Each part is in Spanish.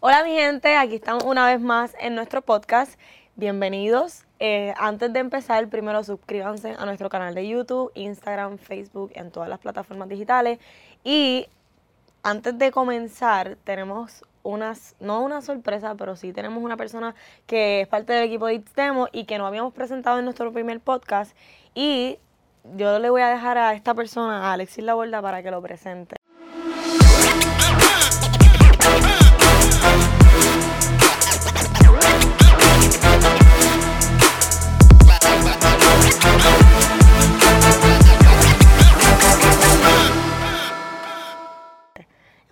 Hola mi gente, aquí estamos una vez más en nuestro podcast. Bienvenidos. Eh, antes de empezar, primero suscríbanse a nuestro canal de YouTube, Instagram, Facebook, en todas las plataformas digitales. Y antes de comenzar, tenemos unas, no una sorpresa, pero sí tenemos una persona que es parte del equipo de It's Demo y que no habíamos presentado en nuestro primer podcast. Y yo le voy a dejar a esta persona, a Alexis Laborda, para que lo presente.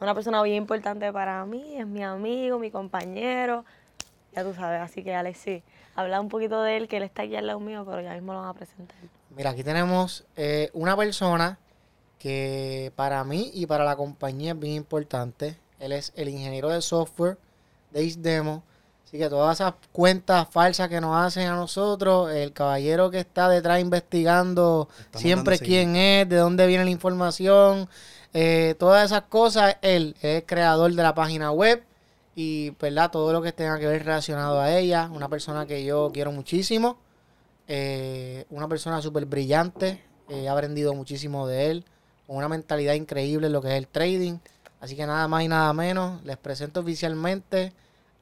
Una persona bien importante para mí, es mi amigo, mi compañero, ya tú sabes. Así que Alexis, habla un poquito de él, que él está aquí al lado mío, pero ya mismo lo van a presentar. Mira, aquí tenemos eh, una persona que para mí y para la compañía es bien importante. Él es el ingeniero de software de Isdemo. Así que todas esas cuentas falsas que nos hacen a nosotros, el caballero que está detrás investigando Estamos siempre quién es, de dónde viene la información, eh, todas esas cosas, él es el creador de la página web y ¿verdad? todo lo que tenga que ver relacionado a ella. Una persona que yo quiero muchísimo, eh, una persona súper brillante, eh, he aprendido muchísimo de él, con una mentalidad increíble en lo que es el trading. Así que nada más y nada menos, les presento oficialmente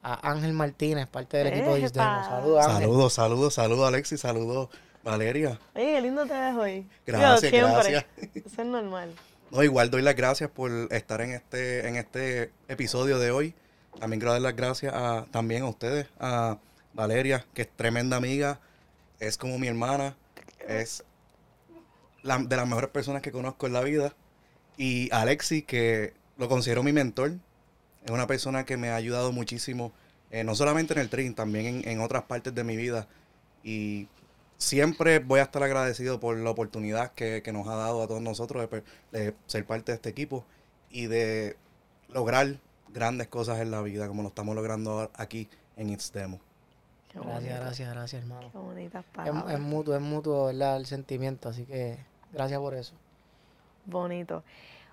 a Ángel Martínez, parte del equipo de. Isdemo. Saludos, Ángel. Saludos, saludos, saludos Alexis, saludos Valeria. Oye, qué lindo te ves hoy. Gracias, gracias. Eso es normal. No, igual doy las gracias por estar en este, en este episodio de hoy. También quiero dar las gracias a, también a ustedes, a Valeria, que es tremenda amiga, es como mi hermana, es la- de las mejores personas que conozco en la vida. Y a Alexis, que lo considero mi mentor, es una persona que me ha ayudado muchísimo, eh, no solamente en el trading, también en, en otras partes de mi vida. Y siempre voy a estar agradecido por la oportunidad que, que nos ha dado a todos nosotros de, per- de ser parte de este equipo y de lograr grandes cosas en la vida, como lo estamos logrando ahora aquí en It's Demo. Qué Gracias, gracias, gracias, hermano. Qué bonitas Es, palabras. es mutuo, es mutuo, ¿verdad? El sentimiento, así que gracias por eso. Bonito.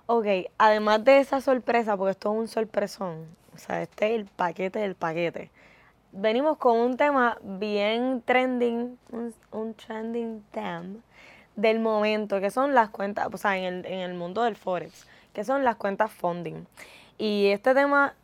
Ok, además de esa sorpresa, porque esto es un sorpresón, o sea, este es el paquete del paquete. Venimos con un tema bien trending, un, un trending theme del momento, que son las cuentas, o sea, en el, en el mundo del Forex, que son las cuentas funding. Y este tema,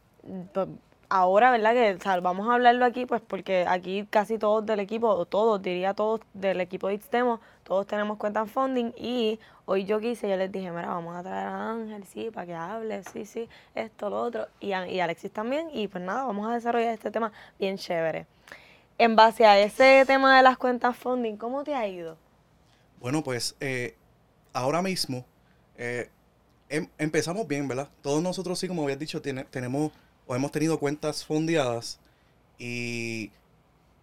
pues, ahora, ¿verdad? Que o vamos a hablarlo aquí, pues porque aquí casi todos del equipo, o todos, diría todos del equipo de Ixtemo, todos tenemos cuentas funding y hoy yo quise, yo les dije, mira, vamos a traer a Ángel, sí, para que hable, sí, sí, esto, lo otro, y, y Alexis también, y pues nada, vamos a desarrollar este tema bien chévere. En base a ese tema de las cuentas funding, ¿cómo te ha ido? Bueno, pues eh, ahora mismo eh, em- empezamos bien, ¿verdad? Todos nosotros, sí, como habías dicho, tiene- tenemos o hemos tenido cuentas fondeadas y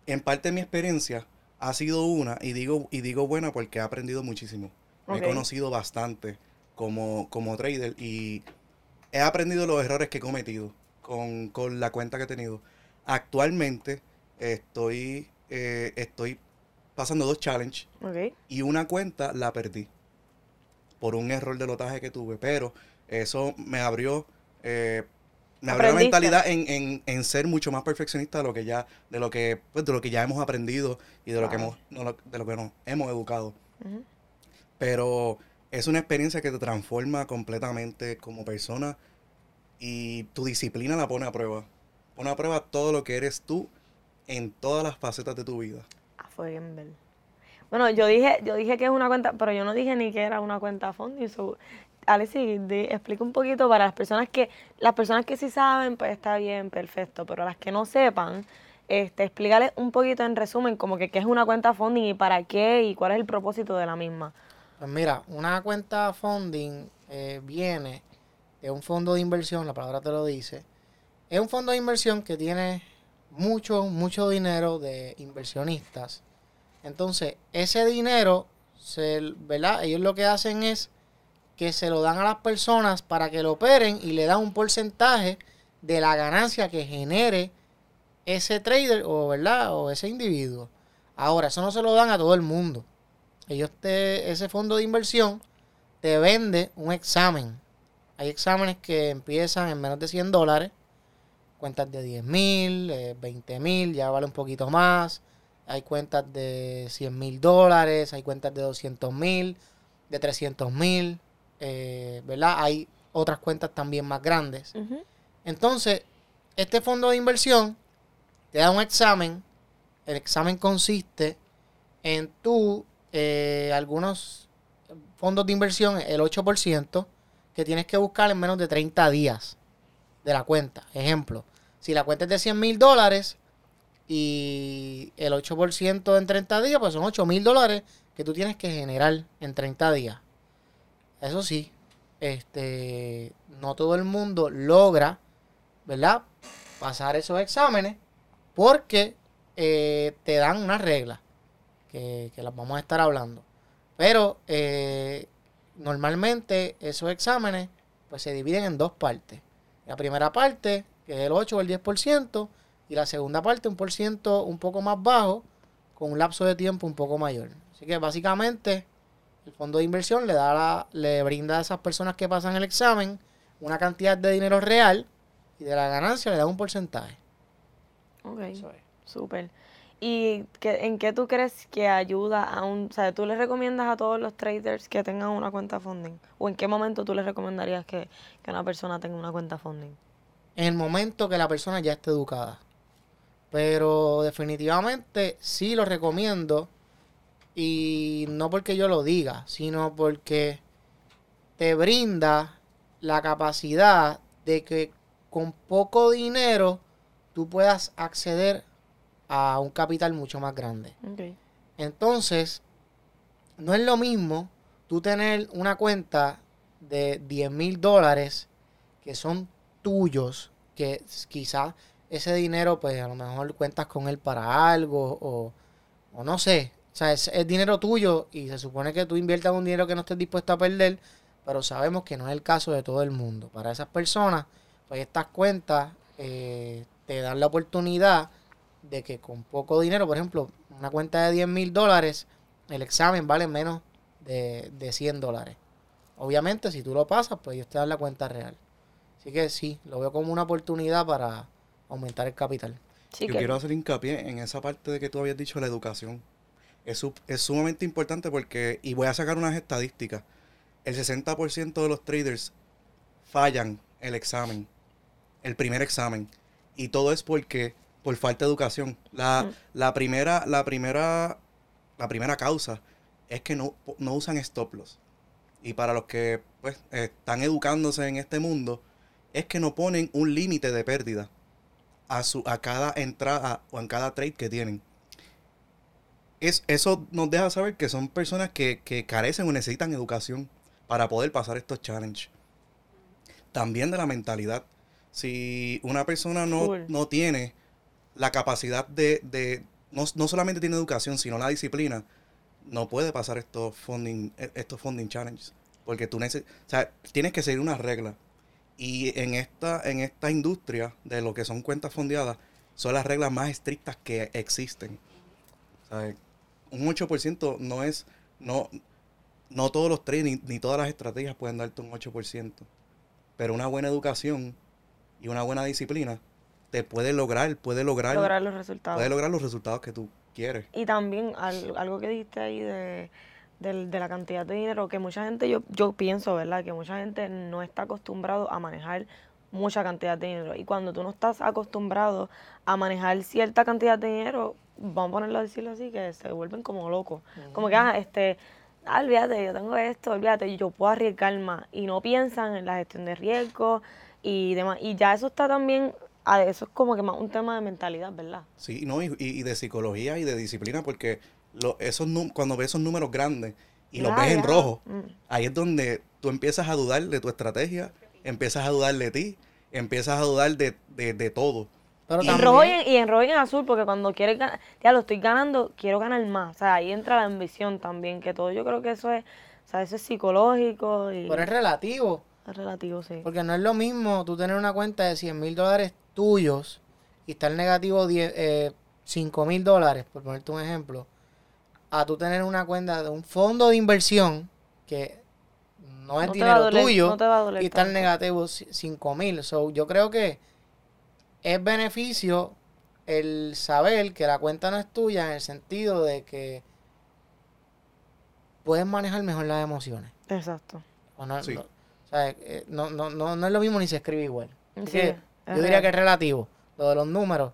en parte mi experiencia ha sido una, y digo, y digo buena porque he aprendido muchísimo. Me he conocido bastante como, como trader y he aprendido los errores que he cometido con, con la cuenta que he tenido. Actualmente estoy, eh, estoy pasando dos challenges y una cuenta la perdí por un error de lotaje que tuve, pero eso me abrió, eh, me abrió la mentalidad en, en- en ser mucho más perfeccionista de lo que ya, de lo que, pues, de lo que ya hemos aprendido y de lo que hemos, no, de lo que nos hemos educado. Pero es una experiencia que te transforma completamente como persona y tu disciplina la pone a prueba. Pone a prueba todo lo que eres tú en todas las facetas de tu vida. Ah, fue bien ver. Bueno, yo dije, yo dije que es una cuenta, pero yo no dije ni que era una cuenta funding. So, Alexis, di- explica un poquito para las personas que, las personas que sí saben, pues está bien, perfecto, pero las que no sepan, este, explícale un poquito en resumen como que qué es una cuenta funding y para qué y cuál es el propósito de la misma. Pues mira, una cuenta funding eh, viene de un fondo de inversión, la palabra te lo dice. Es un fondo de inversión que tiene mucho, mucho dinero de inversionistas. Entonces, ese dinero, ¿verdad? Ellos lo que hacen es que se lo dan a las personas para que lo operen y le dan un porcentaje de la ganancia que genere ese trader o, ¿verdad? o ese individuo. Ahora, eso no se lo dan a todo el mundo. Ellos te, ese fondo de inversión te vende un examen. Hay exámenes que empiezan en menos de 100 dólares cuentas de 10 mil, 20 mil, ya vale un poquito más. Hay cuentas de 100 mil dólares, hay cuentas de 200 mil, de 300 mil, eh, ¿verdad? Hay otras cuentas también más grandes. Entonces, este fondo de inversión te da un examen. El examen consiste en tú, eh, algunos fondos de inversión, el 8%, que tienes que buscar en menos de 30 días de la cuenta. Ejemplo, si la cuenta es de 100 mil dólares y el 8% en 30 días, pues son 8 mil dólares que tú tienes que generar en 30 días. Eso sí, este, no todo el mundo logra, ¿verdad? Pasar esos exámenes porque eh, te dan unas reglas que, las vamos a estar hablando. Pero eh, normalmente esos exámenes pues se dividen en dos partes. La primera parte, que es el 8 o el 10%, y la segunda parte, un por ciento un poco más bajo, con un lapso de tiempo un poco mayor. Así que básicamente el fondo de inversión le da la- le brinda a esas personas que pasan el examen una cantidad de dinero real y de la ganancia le da un porcentaje. Ok, Eso es. súper. ¿Y qué- en qué tú crees que ayuda a un... O sea, tú le recomiendas a todos los traders que tengan una cuenta funding? ¿O en qué momento tú les recomendarías que, que una persona tenga una cuenta funding? en el momento que la persona ya esté educada. Pero definitivamente sí lo recomiendo. Y no porque yo lo diga, sino porque te brinda la capacidad de que con poco dinero tú puedas acceder a un capital mucho más grande. Entonces, no es lo mismo tú tener una cuenta de 10 mil dólares que son tuyos, que quizás ese dinero, pues a lo mejor cuentas con él para algo o, o no sé. O sea, es, es dinero tuyo y se supone que tú inviertas un dinero que no estés dispuesto a perder, pero sabemos que no es el caso de todo el mundo. Para esas personas, pues estas cuentas eh, te dan la oportunidad de que con poco dinero, por ejemplo, una cuenta de 10 mil dólares, el examen vale menos de, de 100 dólares. Obviamente, si tú lo pasas, pues ellos te dan la cuenta real. Así que sí, lo veo como una oportunidad para aumentar el capital. Sí, Yo que- quiero hacer hincapié en esa parte de que tú habías dicho la educación. Es, es sumamente importante porque, y voy a sacar unas estadísticas, el 60% de los traders fallan el examen, el primer examen. Y todo es porque, por falta de educación. La, Mm. la primera, la primera, la primera causa es que no, no usan stop loss. Y para los que pues, están educándose en este mundo, es que no ponen un límite de pérdida a, su, a cada entrada o en cada trade que tienen. Es, eso nos deja saber que son personas que, que carecen o necesitan educación para poder pasar estos challenges. También de la mentalidad. Si una persona no, no tiene la capacidad de, de no, no solamente tiene educación, sino la disciplina, no puede pasar estos funding, eh, estos funding challenges. Porque tú neces o sea, tienes que seguir unas reglas. Y en esta, en esta industria de lo que son cuentas fondeadas, son las reglas más estrictas que existen. O sea, un 8% no es, no, no todos los trades ni, ni todas las estrategias pueden darte un 8%. Pero una buena educación y una buena disciplina te puede lograr, puede lograr, lograr los resultados. puede lograr los resultados que tú quieres. Y también al- algo que dijiste ahí de, de la cantidad de dinero, que mucha gente, yo, yo pienso, ¿verdad? Que mucha gente no está acostumbrado a manejar mucha cantidad de dinero. Y cuando tú no estás acostumbrado a manejar cierta cantidad de dinero, vamos a ponerlo a decirlo así, que se vuelven como locos. Como que, ah, este, ah, olvídate, yo tengo esto, olvídate, yo puedo arriesgar más. Y no piensan en la gestión de riesgo y demás. Y ya eso está también, eso es como que más un tema de mentalidad, ¿verdad? Sí, no, y, de psicología y de disciplina, porque lo, esos cuando ves esos números grandes y los Ya, ves en rojo, Mm. ahí es donde tú empiezas a dudar de tu estrategia, empiezas a dudar de ti, empiezas a dudar de, de, de todo. Pero Y En también, rojo y en, y en rojo y en azul, porque cuando quieres ganar, ya lo estoy ganando, quiero ganar más. O sea, ahí entra la ambición también, que todo yo creo que eso es, o sea, eso es psicológico y pero es relativo. es relativo, sí. Porque no es lo mismo tú tener una cuenta de 100 mil dólares tuyos y estar negativo 10, eh, 5 mil dólares, por ponerte un ejemplo, a tú tener una cuenta de un fondo de inversión que no es No dinero doler- tuyo no y estar tanto. negativo 5 mil. So, yo creo que es beneficio el saber que la cuenta no es tuya en el sentido de que puedes manejar mejor las emociones. Exacto. O no, Sí. no, o sea, eh, no, no, no, no es lo mismo ni se escribe igual. Sí, que yo diría que es relativo. Lo de los números.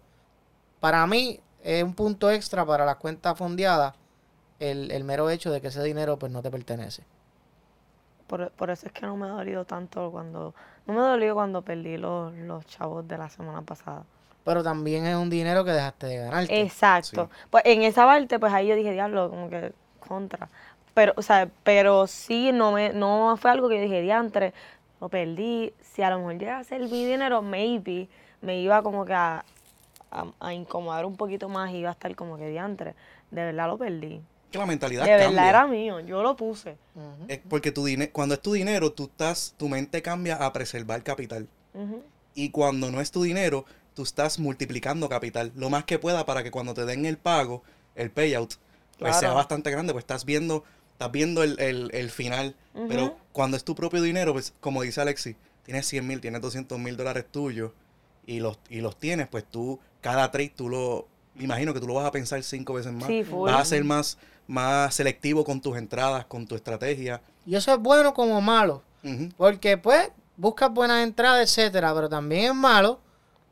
Para mí es un punto extra para las cuentas fondeadas el, el mero hecho de que ese dinero pues no te pertenece. Por, por eso es que no me ha dolido tanto cuando... No me dolió cuando perdí los, los chavos de la semana pasada. Pero también es un dinero que dejaste de ganarte. Exacto. Pues en esa parte, pues ahí yo dije, diablo, como que contra. Pero, o sea, pero sí, no me, no fue algo que yo dije, diantre, lo perdí. Si a lo mejor llega a ser mi dinero, maybe me iba como que a, a, a incomodar un poquito más y iba a estar como que diantre. De verdad lo perdí. Que la mentalidad De cambia. verdad era mío, yo lo puse. Es porque tu dine- cuando es tu dinero, tú estás, tu mente cambia a preservar capital. Y cuando no es tu dinero, tú estás multiplicando capital. Lo más que pueda para que cuando te den el pago, el payout, pues sea bastante grande. Pues estás viendo, estás viendo el, el- el final. Pero cuando es tu propio dinero, pues como dice Alexi, tienes 100 mil, tienes 200 mil dólares tuyos y los, y los tienes, pues tú, cada trade tú lo, me imagino que tú lo vas a pensar cinco veces más. Sí, vas a ser más, más selectivo con tus entradas, con tu estrategia. Y eso es bueno como malo. Porque pues buscas buenas entradas, etcétera, pero también es malo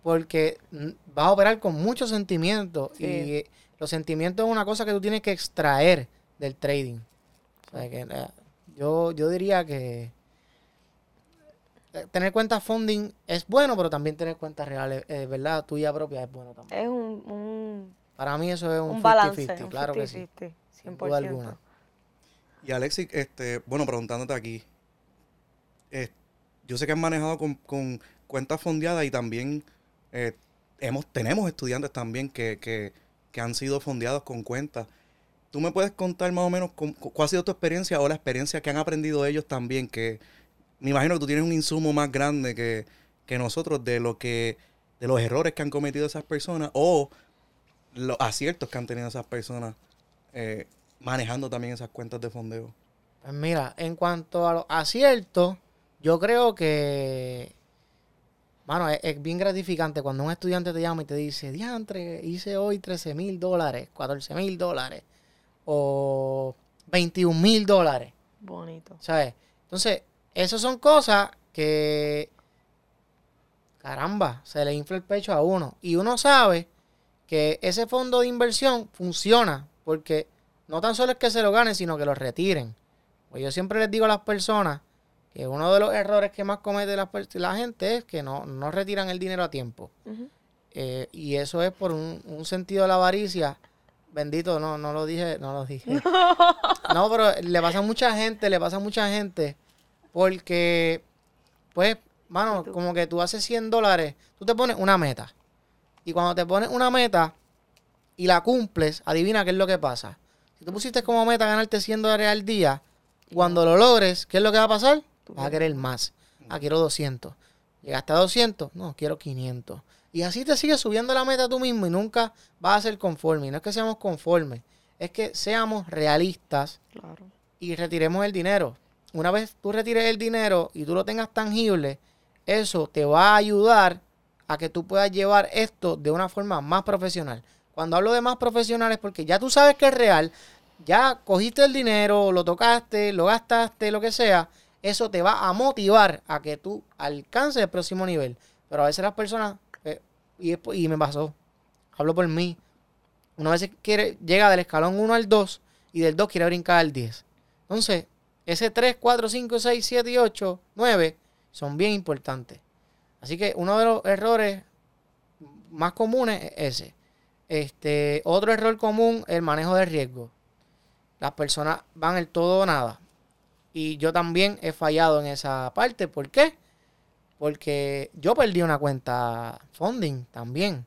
porque mm, vas a operar con muchos sentimientos Sí. y eh, los sentimientos es una cosa que tú tienes que extraer del trading. O sea que eh, yo, yo diría que eh, tener cuentas funding es bueno, pero también tener cuentas reales, eh, ¿verdad? Tuya propia es bueno también. Es un, un, Para mí eso es un, un 50-50, balance, un claro que sí. 50-50, sin duda 100%. alguna. Y Alexi, este, bueno, preguntándote aquí, eh, yo sé que has manejado con, con cuentas fondeadas y también eh, hemos, tenemos estudiantes también que, que, que han sido fondeados con cuentas. ¿Tú me puedes contar más o menos cuál ha sido tu experiencia o la experiencia que han aprendido ellos también? Que me imagino que tú tienes un insumo más grande que, que nosotros de lo que, de los errores que han cometido esas personas o los aciertos que han tenido esas personas eh, manejando también esas cuentas de fondeo. Pues mira, en cuanto a los aciertos, yo creo que, mano, es, es bien gratificante cuando un estudiante te llama y te dice, diantre, hice hoy 13 mil dólares, 14 mil dólares o 21 mil dólares, Bonito. ¿sabes? Entonces, esas son cosas que, caramba, se le infla el pecho a uno. Y uno sabe que ese fondo de inversión funciona porque no tan solo es que se lo ganen, sino que lo retiren. Pues yo siempre les digo a las personas que uno de los errores que más comete la, gente es que no, no retiran el dinero a tiempo. Eh, y eso es por un, un sentido de la avaricia. Bendito, no, no lo dije, no lo dije. No, pero le pasa a mucha gente, le pasa a mucha gente. Porque, pues, mano, como que tú haces 100 dólares, tú te pones una meta. Y cuando te pones una meta y la cumples, adivina qué es lo que pasa. Si tú pusiste como meta ganarte 100 dólares al día, cuando lo logres, ¿qué es lo que va a pasar? Vas a querer más. Ah, quiero 200. Llegaste a 200, no, quiero 500. Y así te sigues subiendo la meta tú mismo y nunca vas a ser conforme. Y no es que seamos conformes, es que seamos realistas Claro. y retiremos el dinero. Una vez tú retires el dinero y tú lo tengas tangible, eso te va a ayudar a que tú puedas llevar esto de una forma más profesional. Cuando hablo de más profesional es porque ya tú sabes que es real, ya cogiste el dinero, lo tocaste, lo gastaste, lo que sea, eso te va a motivar a que tú alcances el próximo nivel. Pero a veces las personas, eh, y, y me pasó, hablo por mí, una vez quiere, llega del escalón 1 al 2 y del 2 quiere brincar al 10. Entonces, ese 3, 4, 5, 6, 7 y 8, 9 son bien importantes. Así que uno de los errores más comunes es ese. Este, otro error común, el manejo de riesgo. Las personas van el todo o nada. Y yo también he fallado en esa parte. ¿Por qué? Porque yo perdí una cuenta funding también.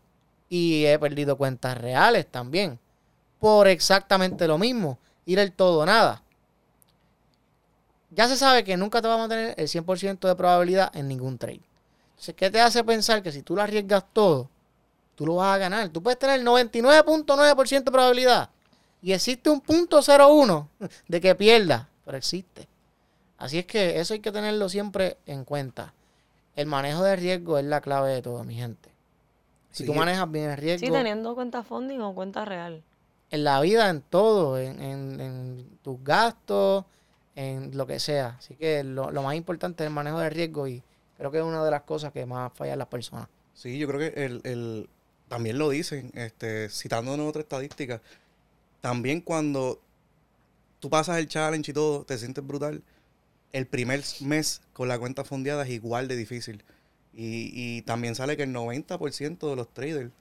Y he perdido cuentas reales también. Por exactamente lo mismo. Ir el todo o nada. Ya se sabe que nunca te vamos a tener el 100% de probabilidad en ningún trade. Entonces, ¿qué te hace pensar que si tú lo arriesgas todo, tú lo vas a ganar? Tú puedes tener 99.9% de probabilidad. Y existe un punto 01 de que pierda, pero existe. Así es que eso hay que tenerlo siempre en cuenta. El manejo de riesgo es la clave de todo, mi gente. Si Sí, tú manejas bien el riesgo Sí, teniendo cuenta funding o cuenta real. en la vida, en todo, en, en- en tus gastos, en lo que sea. Así que lo, lo más importante es el manejo de riesgo y creo que es una de las cosas que más fallan las personas. Sí, yo creo que el, el- también lo dicen, este, citándonos otra estadística, también cuando tú pasas el challenge y todo, te sientes brutal, el primer mes con la cuenta fondeada es igual de difícil. Y, también sale que el 90% de los traders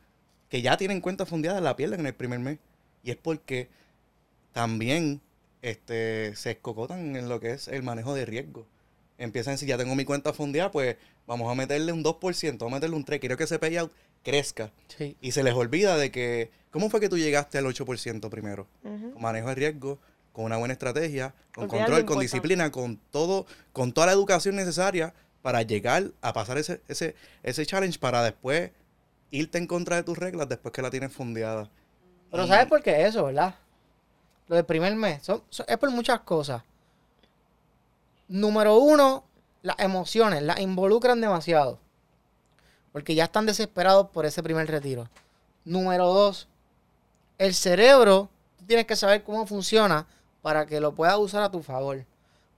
que ya tienen cuenta fondeada la pierden en el primer mes. Y es porque también este, se escocotan en lo que es el manejo de riesgo. Empiezan a decir, ya tengo mi cuenta fondeada, pues vamos a meterle un 2%, vamos a meterle un 3%, quiero que ese payout crezca. Sí. Y se les olvida de que, ¿cómo fue que tú llegaste al 8% primero? Con manejo de riesgo, con una buena estrategia, con Olvidar control, con disciplina, con todo, con toda la educación necesaria para llegar a pasar ese, ese, ese challenge para después irte en contra de tus reglas después que la tienes fondeada. Pero Y- ¿sabes por qué eso, verdad? Lo del primer mes. son- son- es por muchas cosas. Número uno, las emociones. Las involucran demasiado. Porque ya están desesperados por ese primer retiro. Número dos, el cerebro, tú tienes que saber cómo funciona para que lo puedas usar a tu favor.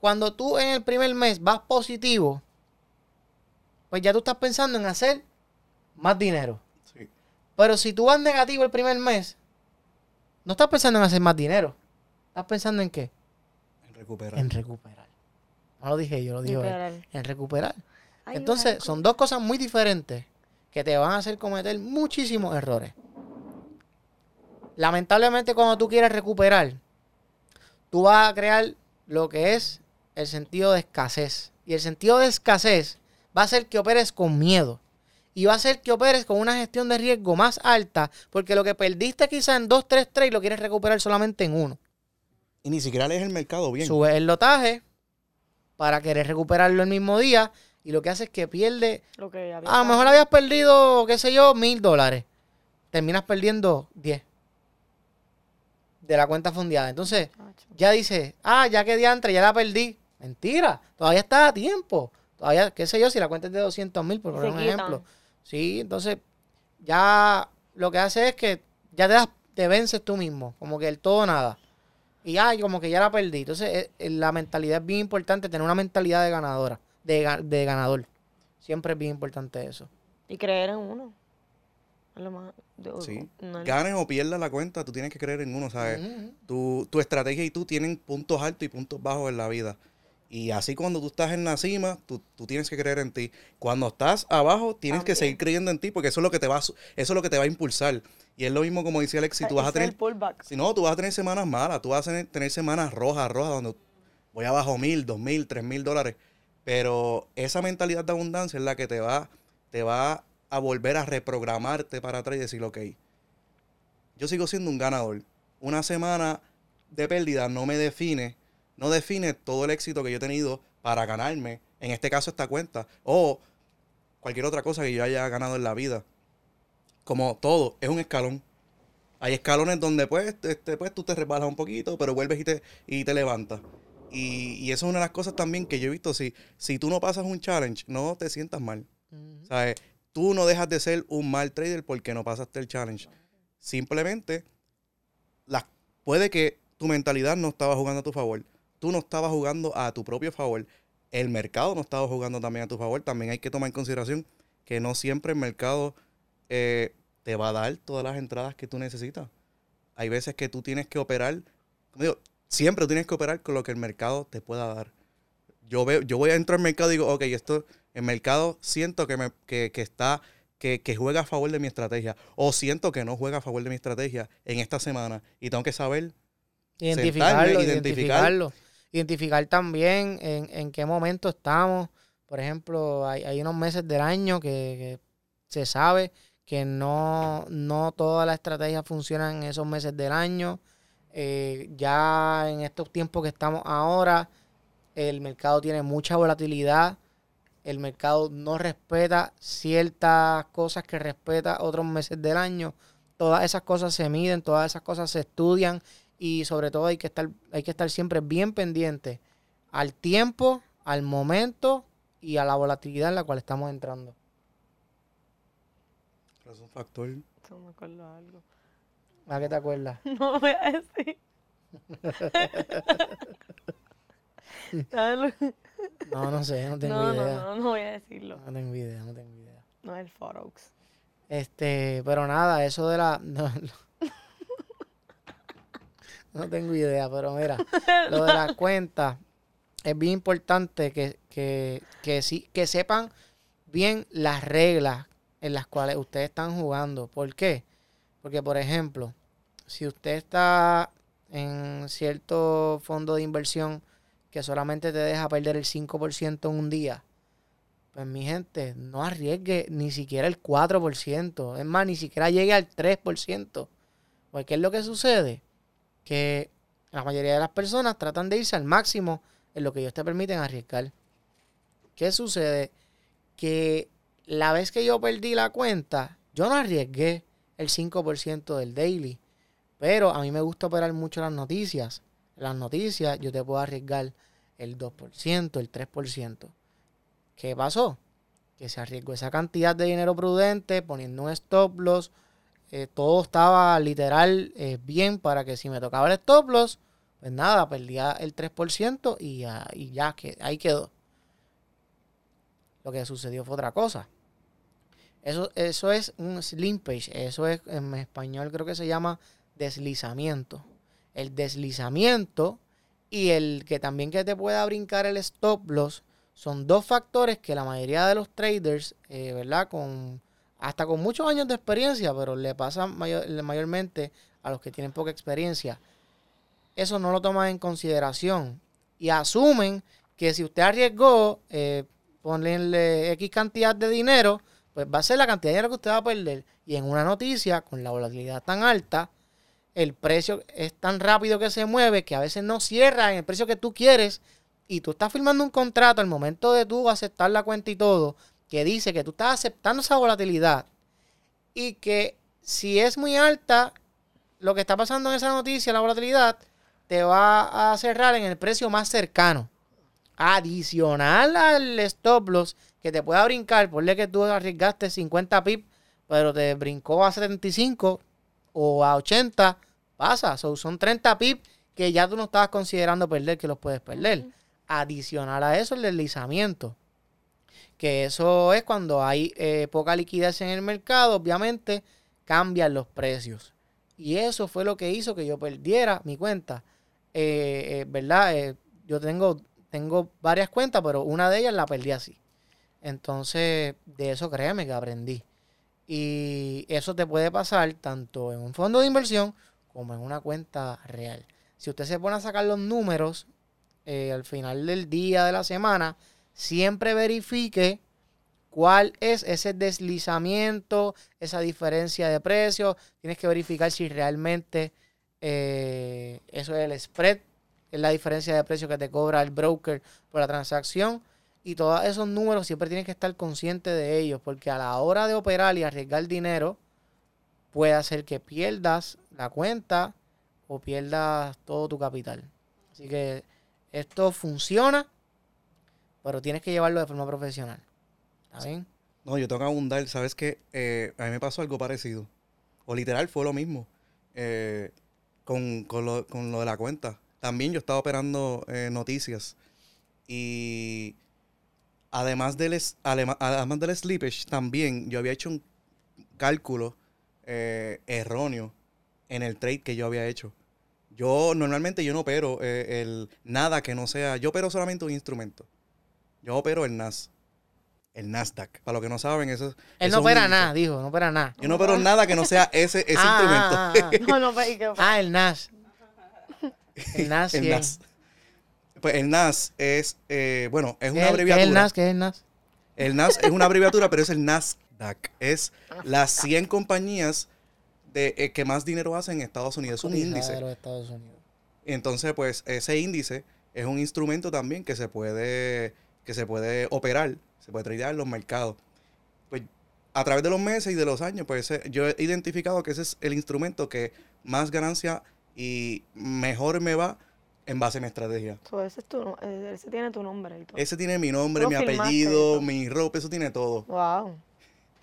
Cuando tú en el primer mes vas positivo, pues ya tú estás pensando en hacer más dinero. Sí. Pero si tú vas negativo el primer mes, no estás pensando en hacer más dinero. Estás pensando en qué? En recuperar. En recuperar. No lo dije yo, lo dijo él. Literal. En recuperar. Ay, Entonces, son dos cosas muy diferentes que te van a hacer cometer muchísimos errores. Lamentablemente, cuando tú quieres recuperar, tú vas a crear lo que es el sentido de escasez. Y el sentido de escasez va a hacer que operes con miedo. Y va a hacer que operes con una gestión de riesgo más alta, porque lo que perdiste quizá en dos, tres trades lo quieres recuperar solamente en uno. Y ni siquiera lees el mercado bien. Subes el lotaje para querer recuperarlo el mismo día y lo que hace es que pierde Lo que había a lo mejor habías perdido, qué sé yo, mil dólares. Terminas perdiendo 10 de la cuenta fondeada. Entonces, ya dices, ah, ya que diantre, ya la perdí. Mentira, todavía está a tiempo. Todavía, qué sé yo, si la cuenta es de 200 mil, por poner un ejemplo. Sí, entonces, ya lo que hace es que ya te, das- te vences tú mismo, como que el todo nada. Y ay, como que ya la perdí. Entonces, eh, eh, la mentalidad es bien importante, tener una mentalidad de ganadora, de, ga- de ganador. Siempre es bien importante eso. Y creer en uno. Es lo más. de- Sí. no es- Ganes o pierdas la cuenta, tú tienes que creer en uno, ¿sabes? Tu, tu estrategia y tú tienen puntos altos y puntos bajos en la vida. Y así cuando tú estás en la cima, tú, tú tienes que creer en ti. Cuando estás abajo, tienes que seguir creyendo en ti porque eso es lo que te va a, eso es lo que te va a impulsar. Y es lo mismo como decía Alex, si tú vas a tener, pullback. si no, tú vas a tener semanas malas, tú vas a tener, tener semanas rojas, rojas, donde voy abajo mil, dos mil, tres mil dólares. Pero esa mentalidad de abundancia es la que te va, te va a volver a reprogramarte para atrás y decir, ok, yo sigo siendo un ganador. Una semana de pérdida no me define, no define todo el éxito que yo he tenido para ganarme, en este caso esta cuenta, o cualquier otra cosa que yo haya ganado en la vida. Como todo, es un escalón. Hay escalones donde pues, este, pues tú te resbalas un poquito, pero vuelves y te, y te levantas. Y, y eso es una de las cosas también que yo he visto. Si, si tú no pasas un challenge, no te sientas mal. ¿Sabes? Tú no dejas de ser un mal trader porque no pasaste el challenge. Simplemente, las, puede que tu mentalidad no estaba jugando a tu favor. Tú no estabas jugando a tu propio favor. El mercado no estaba jugando también a tu favor. También hay que tomar en consideración que no siempre el mercado eh, te va a dar todas las entradas que tú necesitas. Hay veces que tú tienes que operar, como digo, siempre tienes que operar con lo que el mercado te pueda dar. Yo veo, yo voy a entrar al mercado y digo, ok, esto, el mercado siento que, me, que, que está, que, que juega a favor de mi estrategia. O siento que no juega a favor de mi estrategia en esta semana. Y tengo que saber Identificarlo, Sentarme, identificarlo. Identificar también en, en qué momento estamos. Por ejemplo, hay, hay unos meses del año que, se sabe que no, no todas las estrategias funcionan en esos meses del año. Eh, ya en estos tiempos que estamos ahora, el mercado tiene mucha volatilidad. El mercado no respeta ciertas cosas que respeta otros meses del año. Todas esas cosas se miden, todas esas cosas se estudian y sobre todo hay que estar, hay que estar siempre bien pendiente al tiempo, al momento y a la volatilidad en la cual estamos entrando. Es un factor. No me acuerdo de algo. ¿A qué te acuerdas? No voy a decir. No, no sé, no tengo no, idea. no, no, no voy a decirlo. No tengo idea, no tengo idea. No es el Forex. Este, pero nada, eso de la. No, no. No tengo idea, pero mira, lo de las cuentas es bien importante que, que, que, sí, que sepan bien las reglas en las cuales ustedes están jugando. ¿Por qué? Porque, por ejemplo, si usted está en cierto fondo de inversión que solamente te deja perder el 5% en un día, pues mi gente, no arriesgue ni siquiera el 4%. Es más, ni siquiera llegue al 3%. Porque ¿qué es lo que sucede? Que la mayoría de las personas tratan de irse al máximo en lo que ellos te permiten arriesgar. ¿Qué sucede? Que la vez que yo perdí la cuenta, yo no arriesgué el 5% del daily. Pero a mí me gusta operar mucho las noticias. Las noticias yo te puedo arriesgar el 2%, el 3%. ¿Qué pasó? Que se arriesgó esa cantidad de dinero prudente, poniendo un stop loss. eh, todo estaba literal eh, bien para que si me tocaba el stop loss, pues nada, perdía el 3% y ya, y ya que ahí quedó. Lo que sucedió fue otra cosa. Eso, eso es un slippage. Eso es en español creo que se llama deslizamiento. El deslizamiento y el que también que te pueda brincar el stop loss son dos factores que la mayoría de los traders, eh, ¿verdad? Con, hasta con muchos años de experiencia, pero le pasa mayor- mayormente a los que tienen poca experiencia. Eso no lo toman en consideración y asumen que si usted arriesgó, eh, ponerle X cantidad de dinero, pues va a ser la cantidad de dinero que usted va a perder. Y en una noticia, con la volatilidad tan alta, el precio es tan rápido que se mueve que a veces no cierra en el precio que tú quieres y tú estás firmando un contrato al momento de tú aceptar la cuenta y todo, que dice que tú estás aceptando esa volatilidad y que si es muy alta, lo que está pasando en esa noticia, la volatilidad, te va a cerrar en el precio más cercano. Adicional al stop loss que te pueda brincar, ponle que tú arriesgaste 50 pips, pero te brincó a 75 o a 80, pasa. So, son 30 pips que ya tú no estabas considerando perder, que los puedes perder. Adicional a eso, el deslizamiento. Que eso es cuando hay eh, poca liquidez en el mercado, obviamente cambian los precios. Y eso fue lo que hizo que yo perdiera mi cuenta. Eh, eh, ¿Verdad? Yo tengo, tengo varias cuentas, pero una de ellas la perdí así. Entonces, de eso créeme que aprendí. Y eso te puede pasar tanto en un fondo de inversión como en una cuenta real. Si usted se pone a sacar los números eh, al final del día de la semana, siempre verifique cuál es ese deslizamiento, esa diferencia de precios. Tienes que verificar si realmente eh, eso es el spread, es la diferencia de precio que te cobra el broker por la transacción. Y todos esos números siempre tienes que estar consciente de ellos, porque a la hora de operar y arriesgar dinero, puede hacer que pierdas la cuenta o pierdas todo tu capital. Así que esto funciona, pero tienes que llevarlo de forma profesional. ¿Está bien? No, yo tengo que abundar. ¿Sabes qué? Eh, a mí me pasó algo parecido. O literal fue lo mismo. eh, con, con lo, con lo de la cuenta. También yo estaba operando eh, noticias. Y además del, además del slippage, también yo había hecho un cálculo eh, erróneo en el trade que yo había hecho. Yo normalmente yo no opero eh, el nada que no sea. Yo opero solamente un instrumento. Yo opero el NAS. El Nasdaq. Para los que no saben, eso es. Él no opera nada, dijo, no opera nada. Yo no opero nada que no sea ese, ese Ah, instrumento. ah, ah, No, no, pues, ¿y qué ah. el NAS. El NAS, el sí. NAS. Pues el NAS es, eh, bueno, es ¿Qué una qué es abreviatura. el NAS? ¿Qué es el NAS? El NAS es una abreviatura, pero es el Nasdaq. Es las 100 compañías de, eh, que más dinero hacen en Estados Unidos. Es un índice. Estados Unidos. Entonces, pues, ese índice es un instrumento también que se puede, que se puede operar, se puede tradear en los mercados. Pues, a través de los meses y de los años, pues, ese- yo he identificado que ese es el instrumento que más ganancia y mejor me va en base a mi estrategia. So, ese, es tu, eh, ese tiene tu nombre y todo. Ese tiene mi nombre, mi apellido, mi ropa, eso tiene todo. Wow.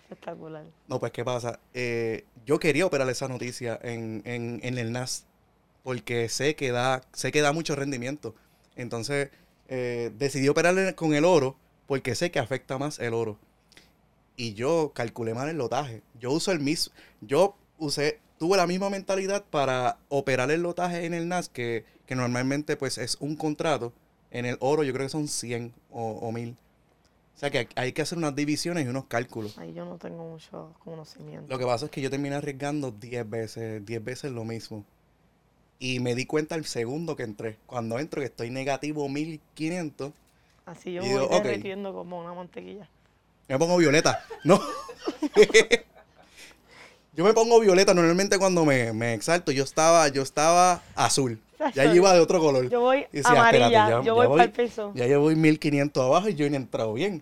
Espectacular. No, pues, ¿qué pasa? Eh, yo quería operar esa noticia en, en, en el NAS porque sé que da, sé que da mucho rendimiento. Entonces, eh, decidí operar con el oro porque sé que afecta más el oro. Y yo calculé mal el lotaje. Yo uso el mismo, yo usé, tuve la misma mentalidad para operar el lotaje en el NAS que, que normalmente pues es un contrato. En el oro yo creo que son 100 o, o 1000. O sea que hay que hacer unas divisiones y unos cálculos. Ahí yo no tengo mucho conocimiento. Lo que pasa es que yo terminé arriesgando 10 veces, 10 veces lo mismo. Y me di cuenta el segundo que entré. Cuando entro que estoy negativo 1500, Así yo digo, voy derritiendo como una mantequilla. me pongo violeta. No. yo me pongo violeta normalmente cuando me, me exalto. Yo estaba, yo estaba azul. Ya iba de otro color. Yo voy decía, amarilla, "Espérate, ya- yo ya voy para el piso. Ya yo voy 1500 abajo y yo no he entrado bien.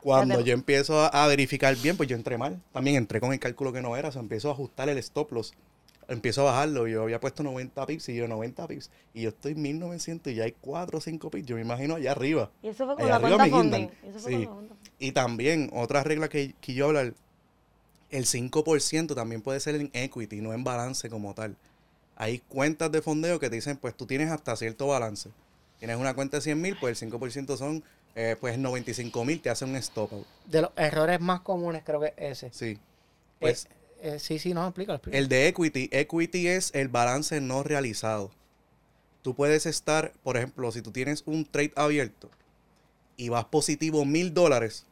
Cuando yo empiezo a, a verificar bien, pues yo entré mal. También entré con el cálculo que no era. O sea, empiezo a ajustar el stop loss. Empiezo a bajarlo. Yo había puesto 90 pips y yo 90 pips. Y yo estoy 1900 y ya hay 4 o 5 pips. Yo me imagino allá arriba. Y eso fue con Allá la cuenta funding. Eso fue Sí. con la cuenta. Y también, otra regla que, que yo hablar, el 5% también puede ser en equity, no en balance como tal. Hay cuentas de fondeo que te dicen, pues tú tienes hasta cierto balance. Tienes una cuenta de 100 mil, pues el 5% son, eh, pues 95 mil, te hace un stop out. De los errores más comunes creo que es ese. Sí. Pues Eh, eh, sí, sí, no, explícalo, explícalo. el de equity, equity es el balance no realizado. Tú puedes estar, por ejemplo, si tú tienes un trade abierto y vas positivo mil dólares,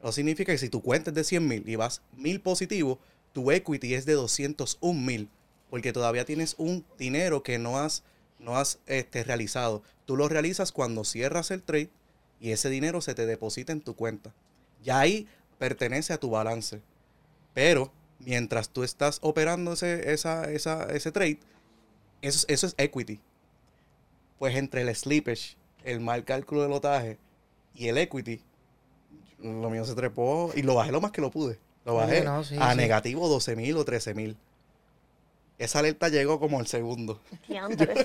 eso significa que si tu cuenta es de 100 mil y vas mil positivo, tu equity es de 201 mil, porque todavía tienes un dinero que no has, no has este, realizado. Tú lo realizas cuando cierras el trade y ese dinero se te deposita en tu cuenta. Ya ahí pertenece a tu balance. Pero mientras tú estás operando ese, esa, esa, ese trade, eso, es- eso es equity. Pues entre el slippage, el mal cálculo de lotaje y el equity, lo mío se trepó y lo bajé lo más que lo pude. Lo bajé no, sí, a sí. negativo 12 mil o 13 mil. Esa alerta llegó como el segundo.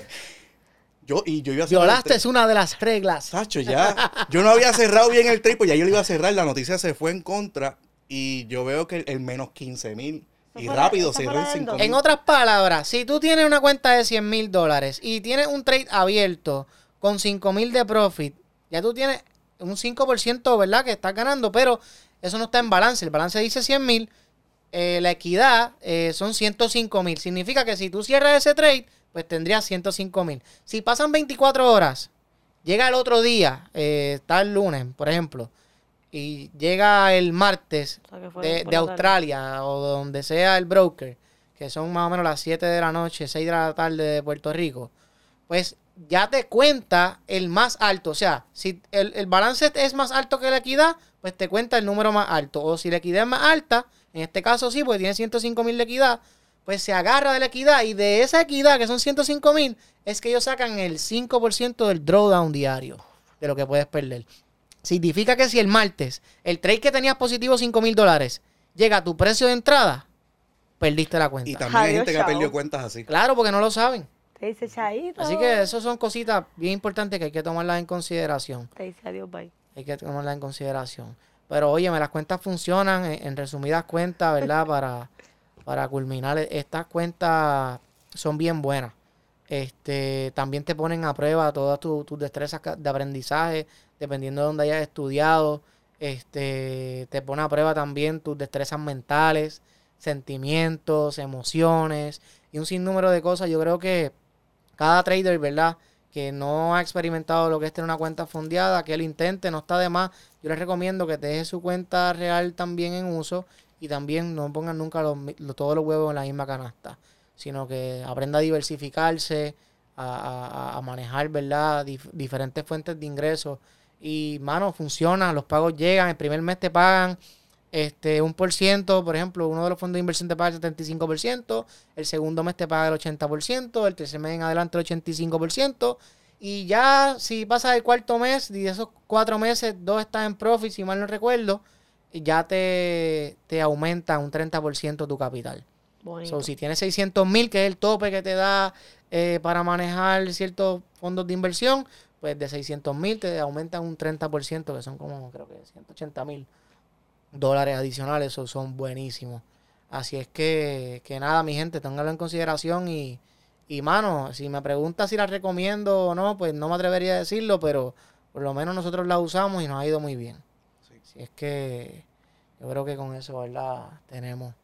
Yo, y yo iba a Violaste es una de las reglas. Sacho, ya. Yo no había cerrado bien el trade, pues ya yo lo iba a cerrar. La noticia se fue en contra. Y yo veo que el, el menos 15 mil. Y rápido la en del 5 dos. mil. En otras palabras, si tú tienes una cuenta de 100 mil dólares y tienes un trade abierto con 5 mil de profit, ya tú tienes un 5%, ¿verdad? Que estás ganando, pero eso no está en balance. El balance dice 100 mil. eh, la equidad eh, son 105 mil. Significa que si tú cierras ese trade, pues tendrías 105 mil. Si pasan 24 horas, llega el otro día, eh, está el lunes, por ejemplo, y llega el martes O sea, de, de Australia o donde sea el broker, que son más o menos las 7 de la noche, 6 de la tarde de Puerto Rico, pues ya te cuenta el más alto. O sea, si el, el balance es más alto que la equidad, pues te cuenta el número más alto. O si la equidad es más alta, en este caso sí, porque tiene 105 mil de equidad, pues se agarra de la equidad y de esa equidad, que son 105 mil, es que ellos sacan el 5% del drawdown diario de lo que puedes perder. Significa que si el martes el trade que tenías positivo 5 mil dólares llega a tu precio de entrada, perdiste la cuenta. Y también hay gente que ha perdido cuentas así. Claro, porque no lo saben. Te dice chaito. Así que eso son cositas bien importantes que hay que tomarlas en consideración. Te dice adiós, bye. Hay que tomarlas en consideración. Pero oye, las cuentas funcionan, en, en resumidas cuentas, ¿verdad? Para, para culminar, estas cuentas son bien buenas. Este, también te ponen a prueba todas tu- tus destrezas ca- de aprendizaje, dependiendo de donde hayas estudiado. Este, te pone a prueba también tus destrezas mentales, sentimientos, emociones y un sinnúmero de cosas. Yo creo que cada trader, ¿verdad? Que no ha experimentado lo que es tener una cuenta fondeada, que él intente, no está de más. Yo les recomiendo que deje su cuenta real también en uso y también no pongan nunca lo- todos los huevos en la misma canasta, sino que aprenda a diversificarse, a, manejar, ¿verdad? Dif- diferentes fuentes de ingresos. Y, mano, funciona, los pagos llegan, el primer mes te pagan este, un por ciento, por ejemplo, uno de los fondos de inversión te paga el 75%, el segundo mes te paga el 80%, el tercer mes en adelante el 85%, y ya si pasa el cuarto mes, y de esos cuatro meses, dos están en profit, si mal no recuerdo, ya te, te aumenta un 30% tu capital. So, si tienes 600 mil, que es el tope que te da eh, para manejar ciertos fondos de inversión, pues de 600 mil te aumentan un 30%, que son como creo que 180 mil dólares adicionales, esos son buenísimos. Así es que, que nada, mi gente, ténganlo en consideración y, y mano, si me preguntas si la recomiendo o no, pues no me atrevería a decirlo, pero por lo menos nosotros la usamos y nos ha ido muy bien. Sí. Así es que yo creo que con eso, ¿verdad? Tenemos.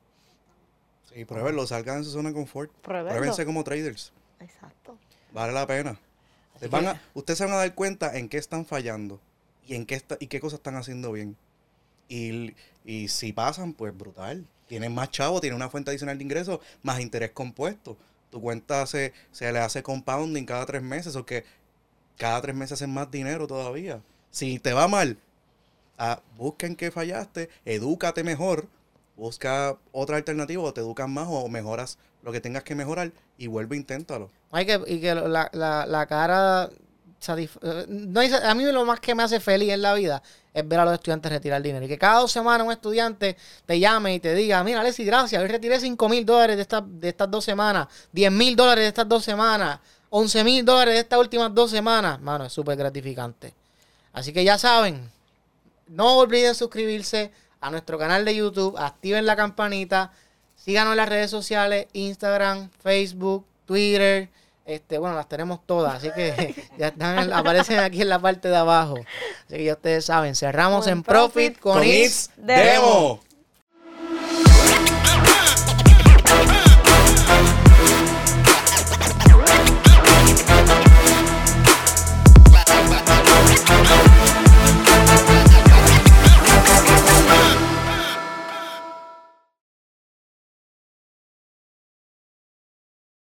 Sí, pruébenlo, salgan de su zona de confort. Pruébenlo. Pruébense como traders. Exacto. Vale la pena. Van a- ustedes se van a dar cuenta en qué están fallando y en qué está, y qué cosas están haciendo bien. Y, y si pasan, pues brutal. Tienen más chavo, tienen una fuente adicional de ingresos, más interés compuesto. Tu cuenta se, se le hace compounding cada tres meses, o que cada tres meses hacen más dinero todavía. Si te va mal, ah, busca en qué fallaste, edúcate mejor, busca otra alternativa, o te educas más, o mejoras lo que tengas que mejorar, y vuelve, inténtalo. Hay que, y que la, la, la cara no hay- a mí lo más que me hace feliz en la vida es ver a los estudiantes retirar dinero. Y que cada dos semanas un estudiante te llame y te diga, mira, Alexis, gracias, hoy retiré 5 mil dólares de, esta- de estas dos semanas, 10 mil dólares de estas dos semanas, 11 mil dólares de estas últimas dos semanas. Mano, es súper gratificante. Así que ya saben, no olviden suscribirse a nuestro canal de YouTube, activen la campanita, síganos en las redes sociales, Instagram, Facebook, Twitter, este, bueno, las tenemos todas, así que ya están, en- aparecen aquí en la parte de abajo. Así que ya ustedes saben, cerramos Con en Profit con, Profit It's Demo. Demo.